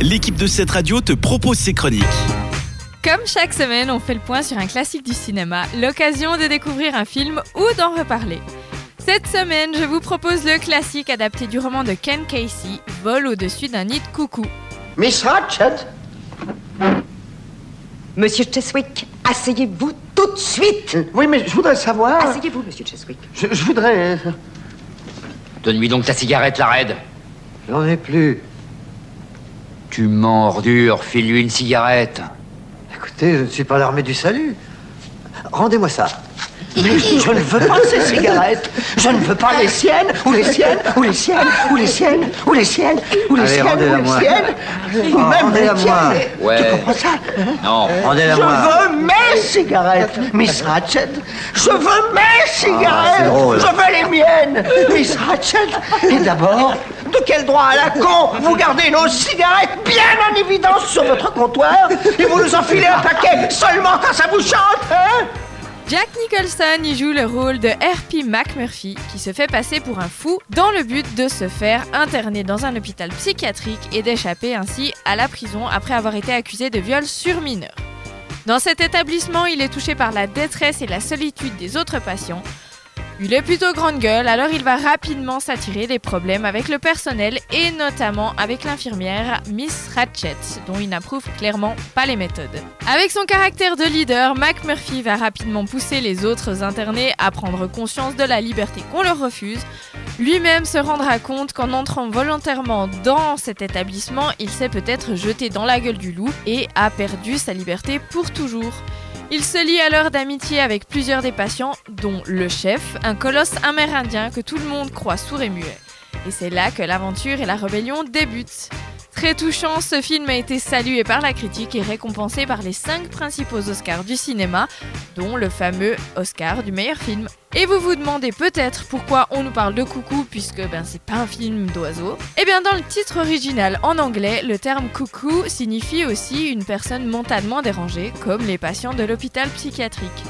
l'équipe de cette radio te propose ses chroniques. Comme chaque semaine, on fait le point sur un classique du cinéma, l'occasion de découvrir un film ou d'en reparler. Cette semaine, je vous propose le classique adapté du roman de Ken Casey, Vol au-dessus d'un nid de coucou. Miss Ratchet Monsieur Cheswick, asseyez-vous tout de suite. Oui, mais je voudrais savoir. Asseyez-vous, monsieur Cheswick. Je, je voudrais. euh, Donne-lui donc ta cigarette, la raide. J'en ai plus. Tu m'ordures, file-lui une cigarette. Écoutez, je ne suis pas l'armée du salut. Rendez-moi ça. Mais je ne veux pas ces cigarettes. Je ne veux pas les siennes, ou les siennes, ou les siennes, ou les siennes, ou les siennes, ou les Allez, siennes, ou les moi. siennes, ou Oh, même rendez-la les moi. tiennes. Ouais. Tu comprends ça? Non. Rendez-la Je moi. veux mes cigarettes, Miss Ratchet. Je veux mes cigarettes. c'est drôle. Je veux les miennes, Miss Ratchet. Et d'abord, quel droit à la con vous gardez nos cigarettes bien en évidence sur votre comptoir et vous nous enfilez un paquet seulement quand ça vous chante, hein Jack Nicholson y joue le rôle de R.P. McMurphy, qui se fait passer pour un fou dans le but de se faire interner dans un hôpital psychiatrique et d'échapper ainsi à la prison après avoir été accusé de viol sur mineur. Dans cet établissement, il est touché par la détresse et la solitude des autres patients. Il est plutôt grande gueule, alors il va rapidement s'attirer des problèmes avec le personnel et notamment avec l'infirmière Miss Ratchet, dont il n'approuve clairement pas les méthodes. Avec son caractère de leader, McMurphy va rapidement pousser les autres internés à prendre conscience de la liberté qu'on leur refuse. Lui-même se rendra compte qu'en entrant volontairement dans cet établissement, il s'est peut-être jeté dans la gueule du loup et a perdu sa liberté pour toujours. Il se lie alors d'amitié avec plusieurs des patients, dont le chef, un colosse amérindien que tout le monde croit sourd et muet. Et c'est là que l'aventure et la rébellion débutent. Très touchant, ce film a été salué par la critique et récompensé par les 5 principaux Oscars du cinéma, dont le fameux Oscar du meilleur film. Et vous vous demandez peut-être pourquoi on nous parle de coucou puisque ben c'est pas un film d'oiseaux. Eh bien dans le titre original en anglais, le terme coucou signifie aussi une personne mentalement dérangée, comme les patients de l'hôpital psychiatrique.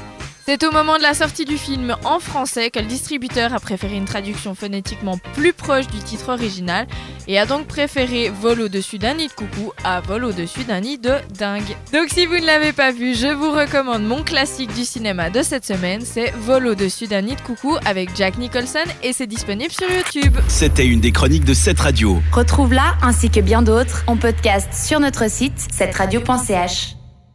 C'est au moment de la sortie du film en français que le distributeur a préféré une traduction phonétiquement plus proche du titre original et a donc préféré Vol au-dessus d'un nid de coucou à Vol au-dessus d'un nid de dingue. Donc si vous ne l'avez pas vu, je vous recommande mon classique du cinéma de cette semaine, c'est Vol au-dessus d'un nid de coucou avec Jack Nicholson et c'est disponible sur YouTube. C'était une des chroniques de cette radio. Retrouve-la ainsi que bien d'autres en podcast sur notre site cetteradio.ch.